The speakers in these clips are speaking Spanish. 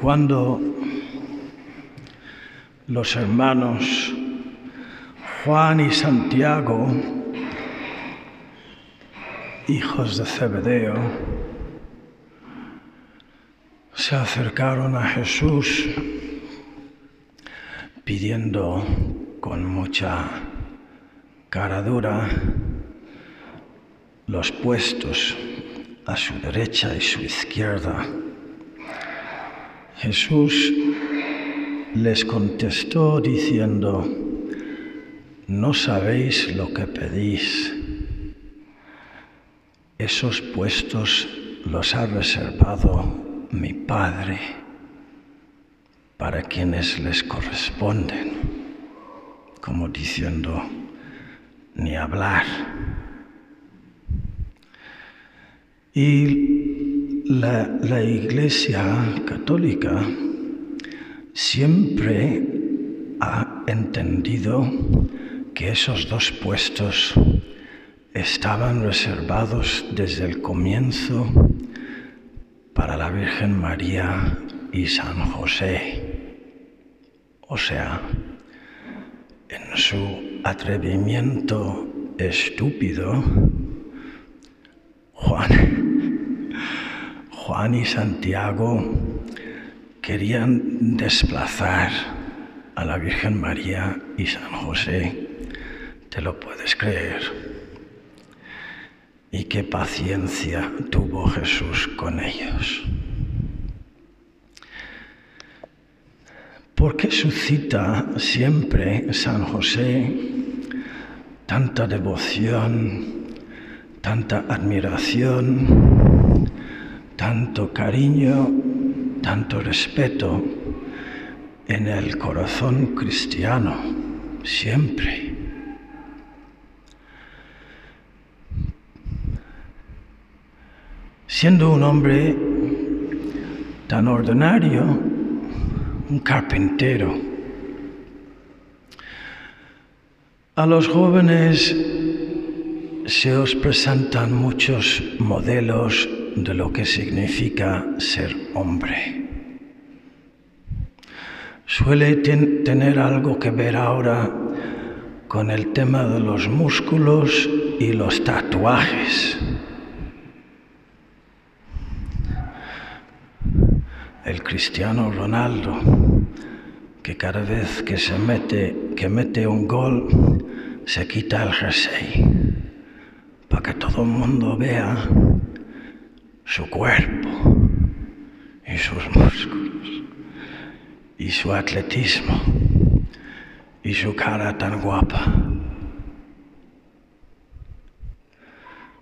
Cuando los hermanos Juan y Santiago, hijos de Zebedeo, se acercaron a Jesús pidiendo con mucha cara dura los puestos a su derecha y su izquierda. Jesús les contestó diciendo, no sabéis lo que pedís. Esos puestos los ha reservado mi Padre para quienes les corresponden, como diciendo, ni hablar. Y la, Iglesia católica siempre ha entendido que esos dos puestos estaban reservados desde el comienzo para la Virgen María y San José. O sea, en su atrevimiento estúpido, Juan, Juan y Santiago querían desplazar a la Virgen María y San José ¿Te lo puedes creer? Y qué paciencia tuvo Jesús con ellos. ¿Por qué suscita siempre San José tanta devoción, tanta admiración, tanto cariño, tanto respeto en el corazón cristiano? Siempre. siendo un hombre tan ordinario, un carpintero. A los jóvenes se os presentan muchos modelos de lo que significa ser hombre. Suele tener algo que ver ahora con el tema de los músculos y los tatuajes. el cristiano Ronaldo, que cada vez que se mete, que mete un gol, se quita el jersey, para que todo el mundo vea su cuerpo y sus músculos y su atletismo y su cara tan guapa.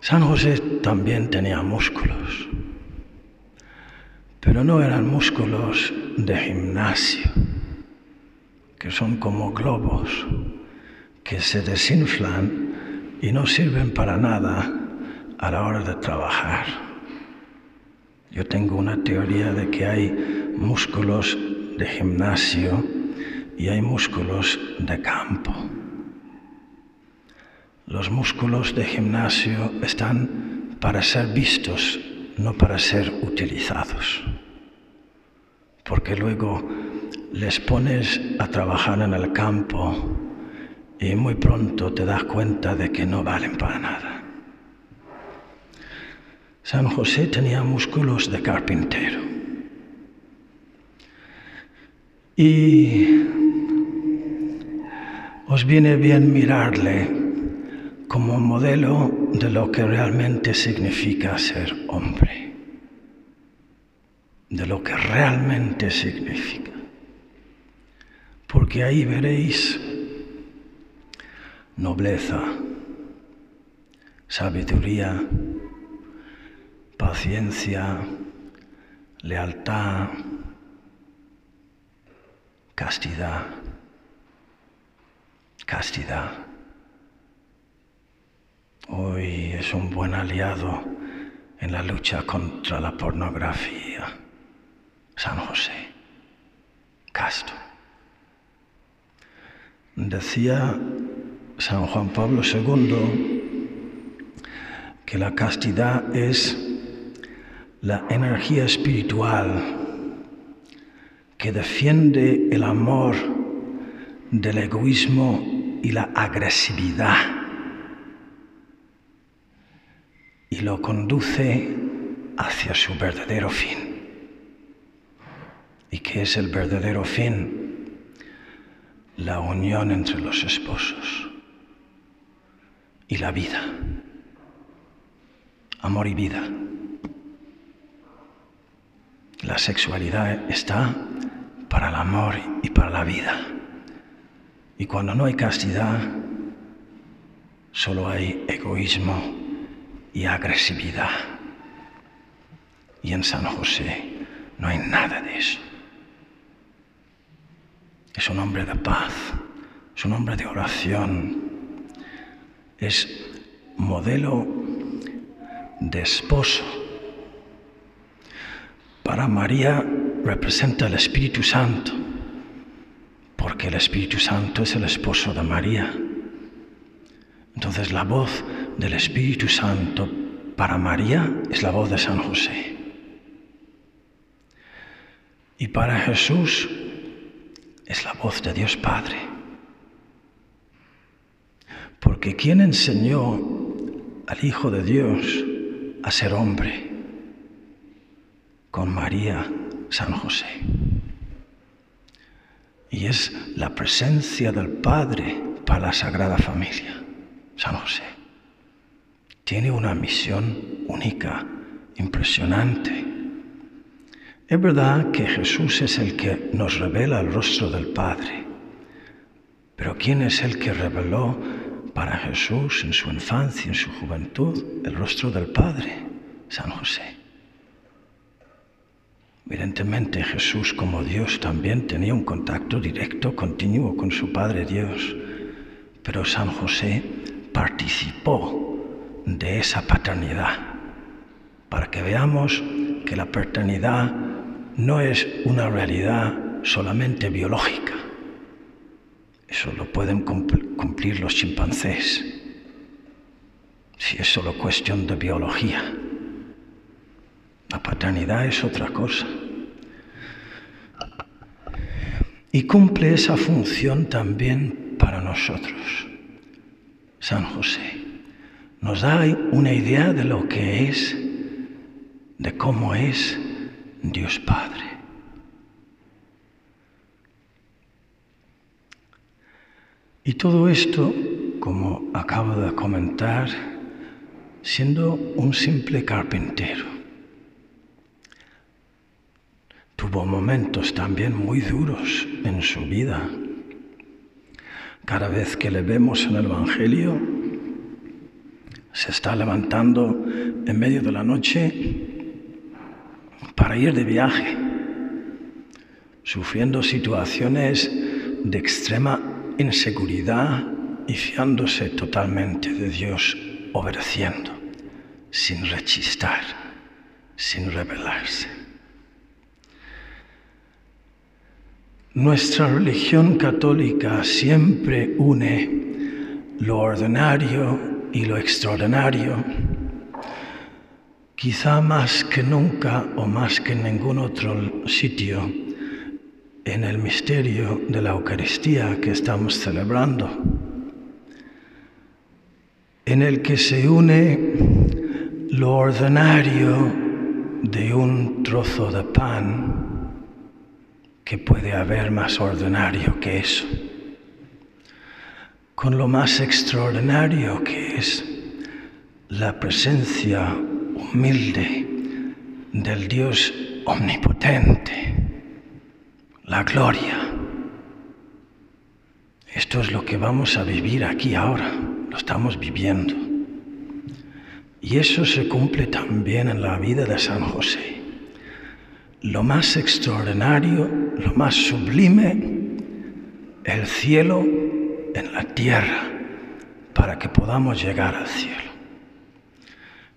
San José también tenía músculos pero no eran músculos de gimnasio, que son como globos que se desinflan y no sirven para nada a la hora de trabajar. Yo tengo una teoría de que hay músculos de gimnasio y hay músculos de campo. Los músculos de gimnasio están para ser vistos no para ser utilizados. Porque luego les pones a trabajar en el campo y muy pronto te das cuenta de que no valen para nada. San José tenía músculos de carpintero. Y os viene bien mirarle como modelo de lo que realmente significa ser hombre, de lo que realmente significa. Porque ahí veréis nobleza, sabiduría, paciencia, lealtad, castidad, castidad. Hoy es un buen aliado en la lucha contra la pornografía. San José, casto. Decía San Juan Pablo II que la castidad es la energía espiritual que defiende el amor del egoísmo y la agresividad y lo conduce hacia su verdadero fin. ¿Y qué es el verdadero fin? La unión entre los esposos y la vida. Amor y vida. La sexualidad está para el amor y para la vida. Y cuando no hay castidad, solo hay egoísmo y agresividad. Y en San José no hay nada de eso. Es un hombre de paz, es un hombre de oración, es modelo de esposo. Para María representa el Espíritu Santo, porque el Espíritu Santo es el esposo de María. Entonces la voz del Espíritu Santo para María es la voz de San José. Y para Jesús es la voz de Dios Padre. Porque ¿quién enseñó al Hijo de Dios a ser hombre? Con María San José. Y es la presencia del Padre para la Sagrada Familia, San José. Tiene una misión única, impresionante. Es verdad que Jesús es el que nos revela el rostro del Padre, pero ¿quién es el que reveló para Jesús en su infancia, en su juventud, el rostro del Padre? San José. Evidentemente Jesús como Dios también tenía un contacto directo, continuo con su Padre Dios, pero San José participó de esa paternidad para que veamos que la paternidad no es una realidad solamente biológica. Eso lo pueden cumplir los chimpancés, si es solo cuestión de biología. La paternidad es otra cosa. Y cumple esa función también para nosotros. San José nos da una idea de lo que es, de cómo es Dios Padre. Y todo esto, como acabo de comentar, siendo un simple carpintero tuvo momentos también muy duros en su vida. Cada vez que le vemos en el Evangelio, se está levantando en medio de la noche para ir de viaje, sufriendo situaciones de extrema inseguridad y fiándose totalmente de Dios, obedeciendo, sin rechistar, sin rebelarse. Nuestra religión católica siempre une lo ordinario y lo extraordinario, quizá más que nunca o más que en ningún otro sitio en el misterio de la Eucaristía que estamos celebrando, en el que se une lo ordinario de un trozo de pan que puede haber más ordinario que eso, con lo más extraordinario que es la presencia humilde del Dios omnipotente, la gloria. Esto es lo que vamos a vivir aquí ahora, lo estamos viviendo. Y eso se cumple también en la vida de San José lo más extraordinario, lo más sublime, el cielo en la tierra, para que podamos llegar al cielo.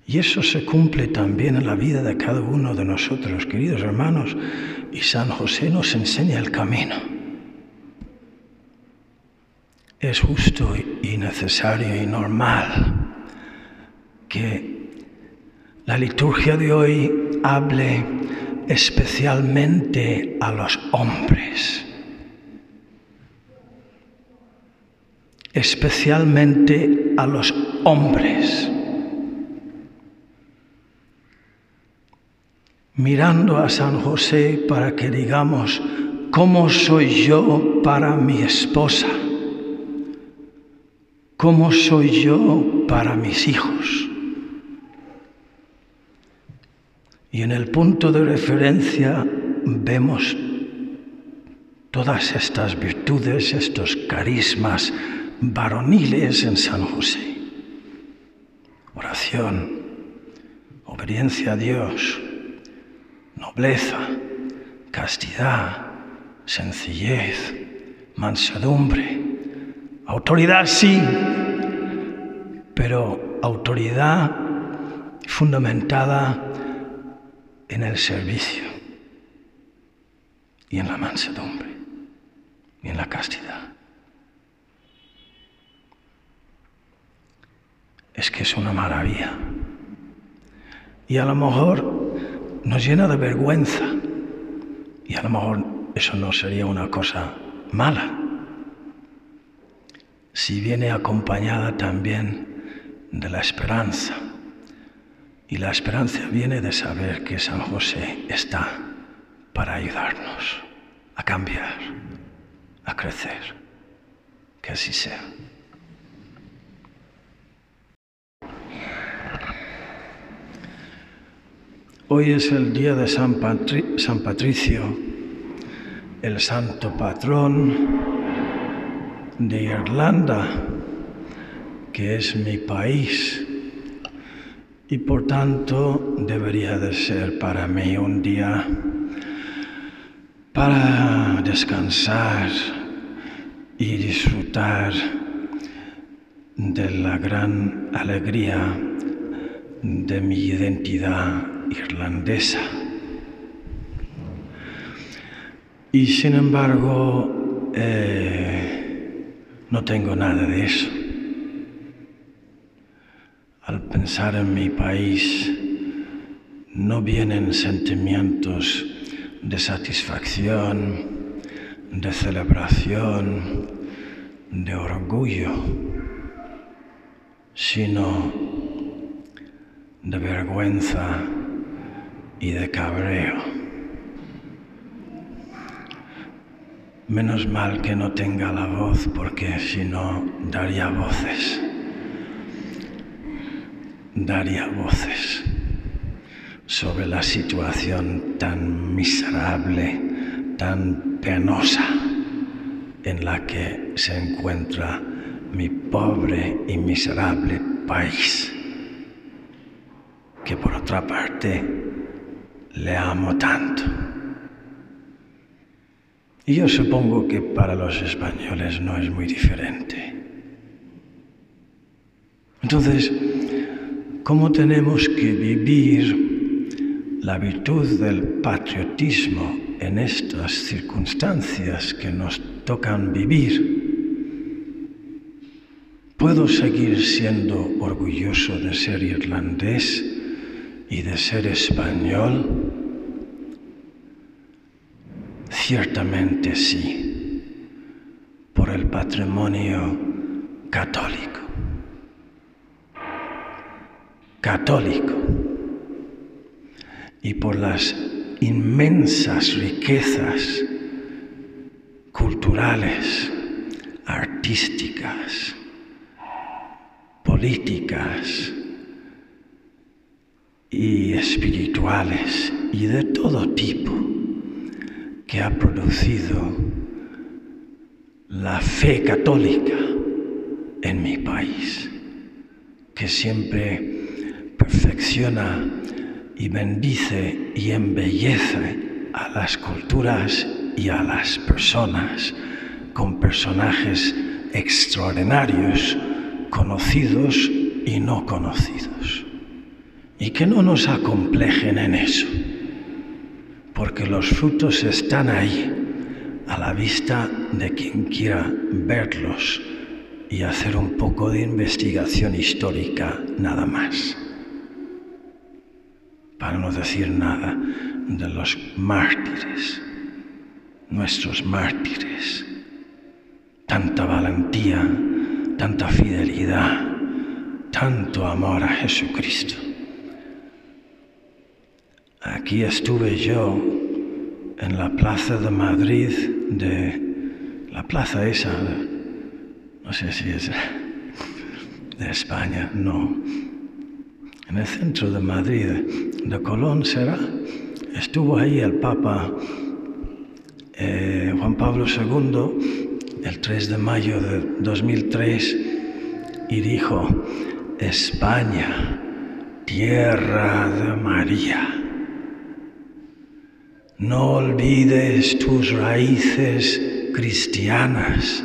Y eso se cumple también en la vida de cada uno de nosotros, queridos hermanos, y San José nos enseña el camino. Es justo y necesario y normal que la liturgia de hoy hable especialmente a los hombres, especialmente a los hombres. mirando a San José para que digamos, ¿cómo soy yo para mi esposa? ¿Cómo soy yo para mis hijos? Y en el punto de referencia vemos todas estas virtudes, estos carismas varoniles en San José. Oración, obediencia a Dios, nobleza, castidad, sencillez, mansedumbre, autoridad sí, pero autoridad fundamentada en el servicio y en la mansedumbre y en la castidad. Es que es una maravilla. Y a lo mejor nos llena de vergüenza. Y a lo mejor eso no sería una cosa mala. Si viene acompañada también de la esperanza y la esperanza viene de saber que San José está para ayudarnos a cambiar, a crecer. Que así sea. Hoy es el día de San, Patricio, el santo patrón de Irlanda, que es mi país y por tanto debería de ser para mí un día para descansar y disfrutar de la gran alegría de mi identidad irlandesa. Y sin embargo, eh, no tengo nada de eso. Al pensar en mi país, no vienen sentimientos de satisfacción, de celebración, de orgullo, sino de vergüenza y de cabreo. Menos mal que no tenga la voz porque si no daría voces daría voces sobre la situación tan miserable, tan penosa en la que se encuentra mi pobre y miserable país, que por otra parte le amo tanto. Y yo supongo que para los españoles no es muy diferente. Entonces, cómo tenemos que vivir la virtud del patriotismo en estas circunstancias que nos tocan vivir. ¿Puedo seguir siendo orgulloso de ser irlandés y de ser español? Ciertamente sí, por el patrimonio católico católico. Y por las inmensas riquezas culturales, artísticas, políticas y espirituales y de todo tipo que ha producido la fe católica en mi país, que siempre perfecciona y bendice y embellece a las culturas y a las personas con personajes extraordinarios, conocidos y no conocidos. Y que no nos acomplejen en eso, porque los frutos están ahí, a la vista de quien quiera verlos y hacer un poco de investigación histórica nada más. Para no decir nada de los mártires, nuestros mártires. Tanta valentía, tanta fidelidad, tanto amor a Jesucristo. Aquí estuve yo en la plaza de Madrid, de la plaza esa, no sé si es de España, no, en el centro de Madrid, de Colón será, estuvo ahí el Papa eh, Juan Pablo II el 3 de mayo de 2003 y dijo, España, tierra de María. No olvides tus raíces cristianas,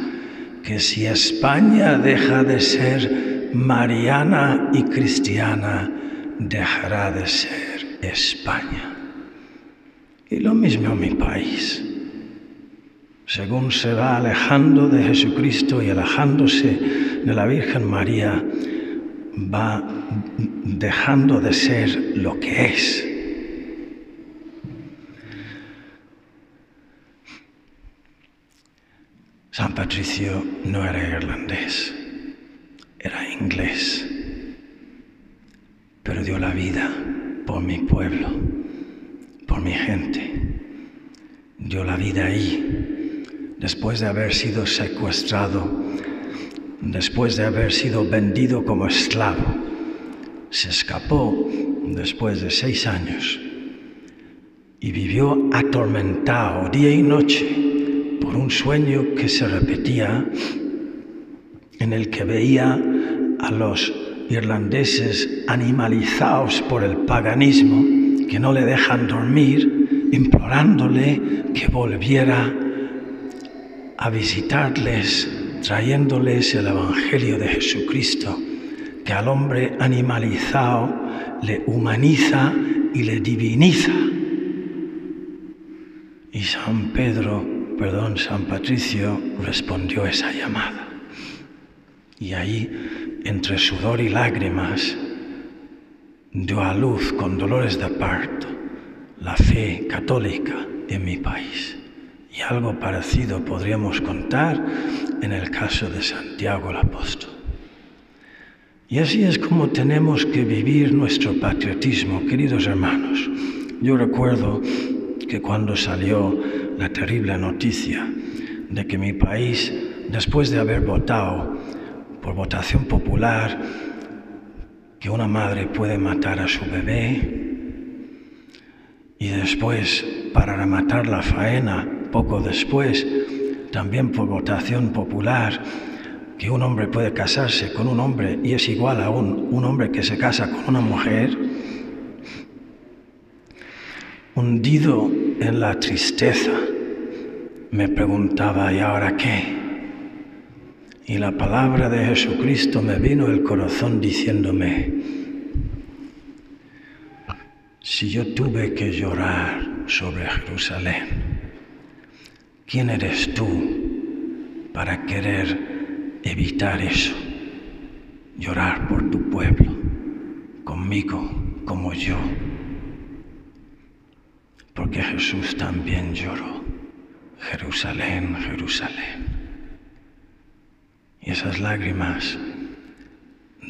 que si España deja de ser mariana y cristiana, dejará de ser España. Y lo mismo mi país. Según se va alejando de Jesucristo y alejándose de la Virgen María, va dejando de ser lo que es San Patricio no era irlandés, era inglés, pero dio la vida por mi pueblo, por mi gente. Dio la vida ahí, después de haber sido secuestrado, después de haber sido vendido como esclavo. Se escapó después de seis años y vivió atormentado día y noche por un sueño que se repetía en el que veía a los irlandeses animalizados por el paganismo que no le dejan dormir, implorándole que volviera a visitarles, trayéndoles el Evangelio de Jesucristo, que al hombre animalizado le humaniza y le diviniza. Y San Pedro perdón, San Patricio respondió esa llamada. Y ahí, entre sudor y lágrimas, dio a luz con dolores de parto la fe católica en mi país. Y algo parecido podríamos contar en el caso de Santiago el Apóstol. Y así es como tenemos que vivir nuestro patriotismo, queridos hermanos. Yo recuerdo que cuando salió la terrible noticia de que mi país, después de haber votado por votación popular que una madre puede matar a su bebé, y después, para rematar la faena, poco después, también por votación popular, que un hombre puede casarse con un hombre y es igual a un, un hombre que se casa con una mujer, hundido en la tristeza, me preguntaba, ¿y ahora qué? Y la palabra de Jesucristo me vino al corazón diciéndome, si yo tuve que llorar sobre Jerusalén, ¿quién eres tú para querer evitar eso? Llorar por tu pueblo, conmigo como yo porque Jesús también lloró. Jerusalén, Jerusalén. Y esas lágrimas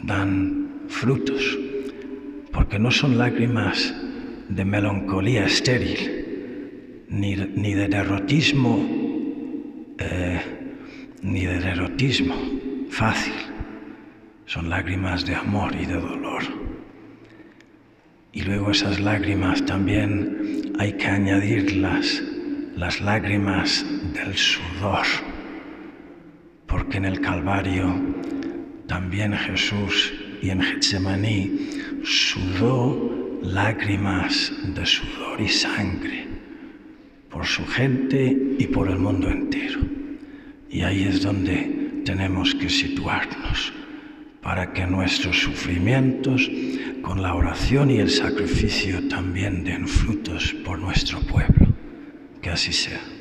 dan frutos, porque no son lágrimas de melancolía estéril, ni, de derrotismo, eh, ni de derrotismo fácil. Son lágrimas de amor y de dolor. Y luego esas lágrimas también hay que añadirlas, las lágrimas del sudor, porque en el Calvario también Jesús y en Getsemaní sudó lágrimas de sudor y sangre por su gente y por el mundo entero. Y ahí es donde tenemos que situarnos para que nuestros sufrimientos, con la oración y el sacrificio, también den frutos por nuestro pueblo. Que así sea.